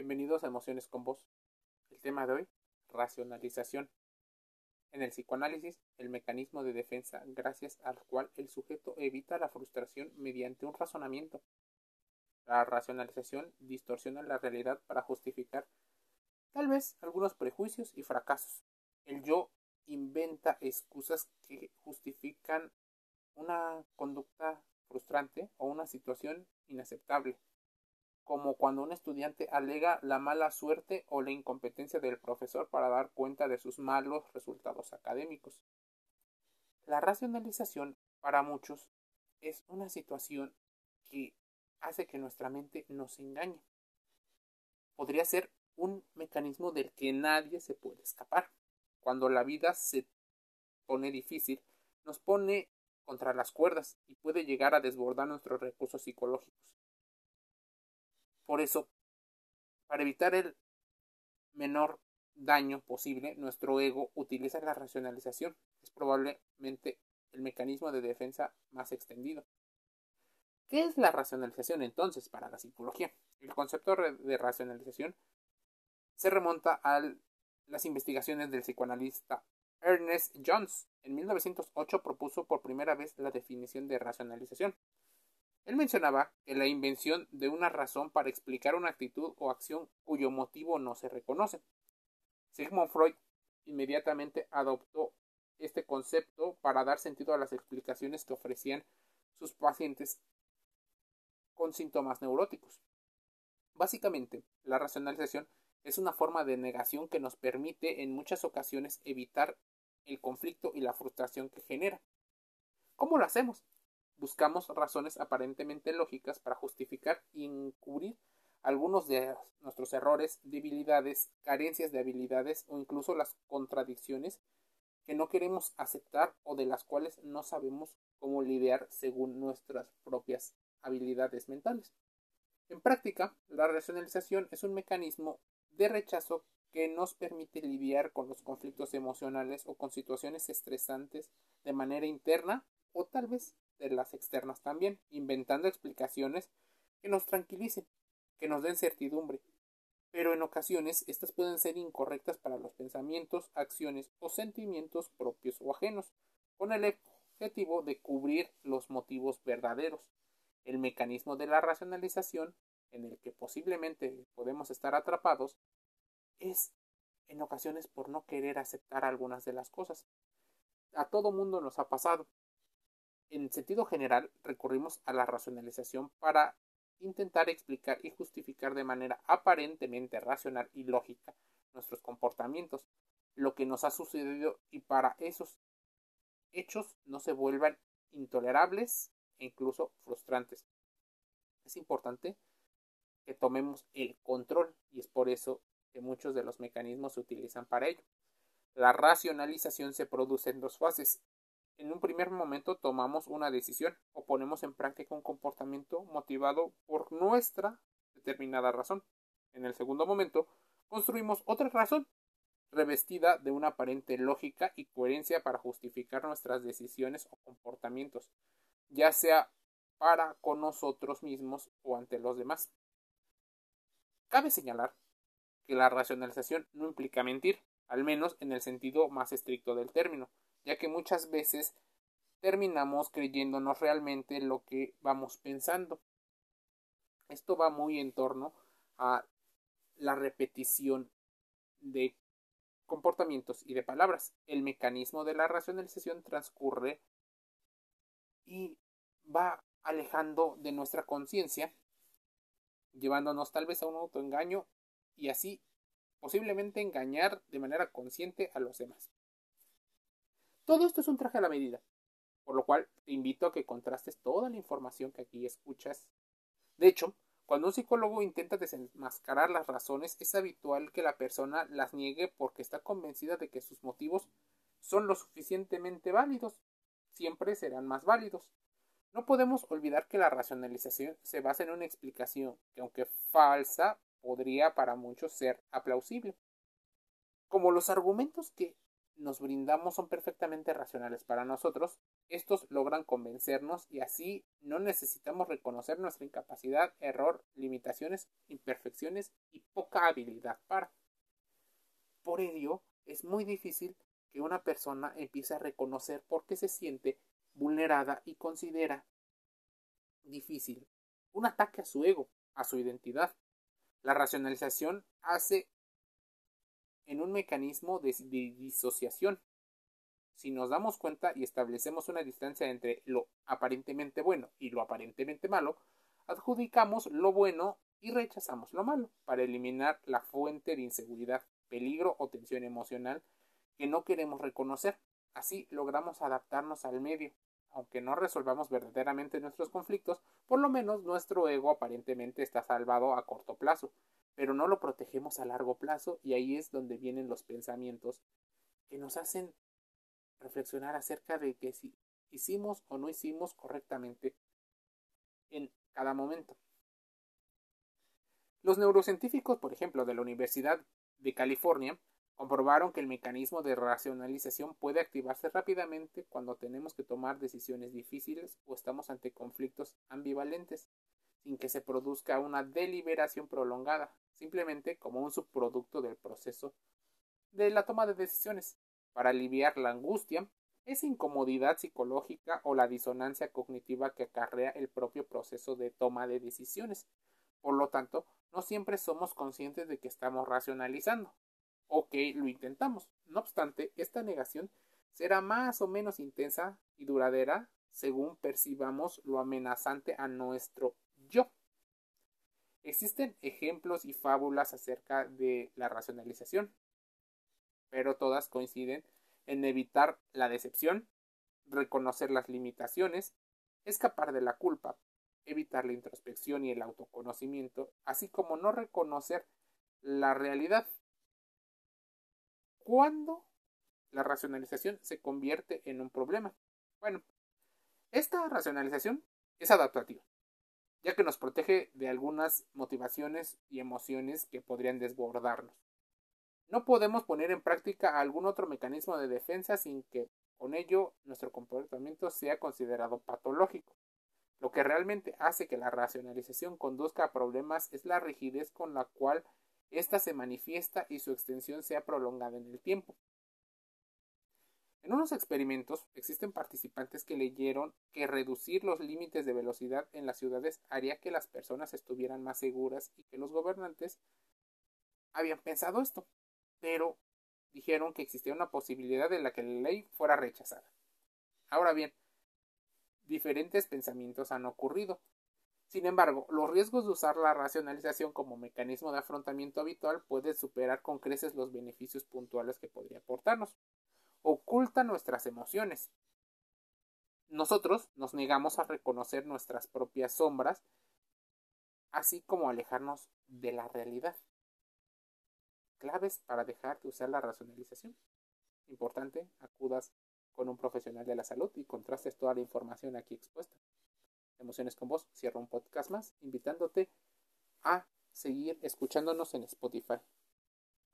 Bienvenidos a Emociones con Vos. El tema de hoy, racionalización. En el psicoanálisis, el mecanismo de defensa gracias al cual el sujeto evita la frustración mediante un razonamiento. La racionalización distorsiona la realidad para justificar tal vez algunos prejuicios y fracasos. El yo inventa excusas que justifican una conducta frustrante o una situación inaceptable como cuando un estudiante alega la mala suerte o la incompetencia del profesor para dar cuenta de sus malos resultados académicos. La racionalización para muchos es una situación que hace que nuestra mente nos engañe. Podría ser un mecanismo del que nadie se puede escapar. Cuando la vida se pone difícil, nos pone contra las cuerdas y puede llegar a desbordar nuestros recursos psicológicos. Por eso, para evitar el menor daño posible, nuestro ego utiliza la racionalización. Es probablemente el mecanismo de defensa más extendido. ¿Qué es la racionalización entonces para la psicología? El concepto de racionalización se remonta a las investigaciones del psicoanalista Ernest Jones. En 1908 propuso por primera vez la definición de racionalización. Él mencionaba que la invención de una razón para explicar una actitud o acción cuyo motivo no se reconoce. Sigmund Freud inmediatamente adoptó este concepto para dar sentido a las explicaciones que ofrecían sus pacientes con síntomas neuróticos. Básicamente, la racionalización es una forma de negación que nos permite en muchas ocasiones evitar el conflicto y la frustración que genera. ¿Cómo lo hacemos? Buscamos razones aparentemente lógicas para justificar y encubrir algunos de nuestros errores, debilidades, carencias de habilidades o incluso las contradicciones que no queremos aceptar o de las cuales no sabemos cómo lidiar según nuestras propias habilidades mentales. En práctica, la racionalización es un mecanismo de rechazo que nos permite lidiar con los conflictos emocionales o con situaciones estresantes de manera interna o tal vez de las externas también, inventando explicaciones que nos tranquilicen, que nos den certidumbre. Pero en ocasiones estas pueden ser incorrectas para los pensamientos, acciones o sentimientos propios o ajenos, con el objetivo de cubrir los motivos verdaderos. El mecanismo de la racionalización, en el que posiblemente podemos estar atrapados, es en ocasiones por no querer aceptar algunas de las cosas. A todo mundo nos ha pasado. En sentido general, recurrimos a la racionalización para intentar explicar y justificar de manera aparentemente racional y lógica nuestros comportamientos, lo que nos ha sucedido y para esos hechos no se vuelvan intolerables e incluso frustrantes. Es importante que tomemos el control y es por eso que muchos de los mecanismos se utilizan para ello. La racionalización se produce en dos fases, en un primer momento tomamos una decisión o ponemos en práctica un comportamiento motivado por nuestra determinada razón. En el segundo momento, construimos otra razón, revestida de una aparente lógica y coherencia para justificar nuestras decisiones o comportamientos, ya sea para con nosotros mismos o ante los demás. Cabe señalar que la racionalización no implica mentir, al menos en el sentido más estricto del término, ya que muchas veces terminamos creyéndonos realmente lo que vamos pensando. Esto va muy en torno a la repetición de comportamientos y de palabras. El mecanismo de la racionalización transcurre y va alejando de nuestra conciencia, llevándonos tal vez a un autoengaño y así posiblemente engañar de manera consciente a los demás. Todo esto es un traje a la medida, por lo cual te invito a que contrastes toda la información que aquí escuchas. De hecho, cuando un psicólogo intenta desenmascarar las razones, es habitual que la persona las niegue porque está convencida de que sus motivos son lo suficientemente válidos. Siempre serán más válidos. No podemos olvidar que la racionalización se basa en una explicación que, aunque falsa, podría para muchos ser aplausible. Como los argumentos que nos brindamos son perfectamente racionales para nosotros, estos logran convencernos y así no necesitamos reconocer nuestra incapacidad, error, limitaciones, imperfecciones y poca habilidad para. Por ello, es muy difícil que una persona empiece a reconocer por qué se siente vulnerada y considera difícil un ataque a su ego, a su identidad. La racionalización hace en un mecanismo de, disociación. Si nos damos cuenta y establecemos una distancia entre lo aparentemente bueno y lo aparentemente malo, adjudicamos lo bueno y rechazamos lo malo para eliminar la fuente de inseguridad, peligro o tensión emocional que no queremos reconocer. Así logramos adaptarnos al medio. Aunque no resolvamos verdaderamente nuestros conflictos, por lo menos nuestro ego aparentemente está salvado a corto plazo, pero no lo protegemos a largo plazo y ahí es donde vienen los pensamientos que nos hacen reflexionar acerca de que si hicimos o no hicimos correctamente en cada momento. Los neurocientíficos, por ejemplo, de la Universidad de California, comprobaron que el mecanismo de racionalización puede activarse rápidamente cuando tenemos que tomar decisiones difíciles o estamos ante conflictos ambivalentes, sin que se produzca una deliberación prolongada, simplemente como un subproducto del proceso de la toma de decisiones. Para aliviar la angustia, esa incomodidad psicológica o la disonancia cognitiva que acarrea el propio proceso de toma de decisiones. Por lo tanto, no siempre somos conscientes de que estamos racionalizando o que lo intentamos. No obstante, esta negación será más o menos intensa y duradera según percibamos lo amenazante a nuestro yo. Existen ejemplos y fábulas acerca de la racionalización, pero todas coinciden en evitar la decepción, reconocer las limitaciones, escapar de la culpa, evitar la introspección y el autoconocimiento, así como no reconocer la realidad. ¿Cuándo la racionalización se convierte en un problema? Bueno, esta racionalización es adaptativa, ya que nos protege de algunas motivaciones y emociones que podrían desbordarnos. No podemos poner en práctica algún otro mecanismo de defensa sin que con ello nuestro comportamiento sea considerado patológico. Lo que realmente hace que la racionalización conduzca a problemas es la rigidez con la cual ésta se manifiesta y su extensión sea prolongada en el tiempo. En unos experimentos existen participantes que leyeron que reducir los límites de velocidad en las ciudades haría que las personas estuvieran más seguras y que los gobernantes habían pensado esto, pero dijeron que existía una posibilidad de la que la ley fuera rechazada. Ahora bien, diferentes pensamientos han ocurrido. Sin embargo, los riesgos de usar la racionalización como mecanismo de afrontamiento habitual pueden superar con creces los beneficios puntuales que podría aportarnos. Oculta nuestras emociones. Nosotros nos negamos a reconocer nuestras propias sombras, así como alejarnos de la realidad. Claves para dejar de usar la racionalización. Importante, acudas con un profesional de la salud y contrastes toda la información aquí expuesta. Emociones con vos cierra un podcast más, invitándote a seguir escuchándonos en Spotify.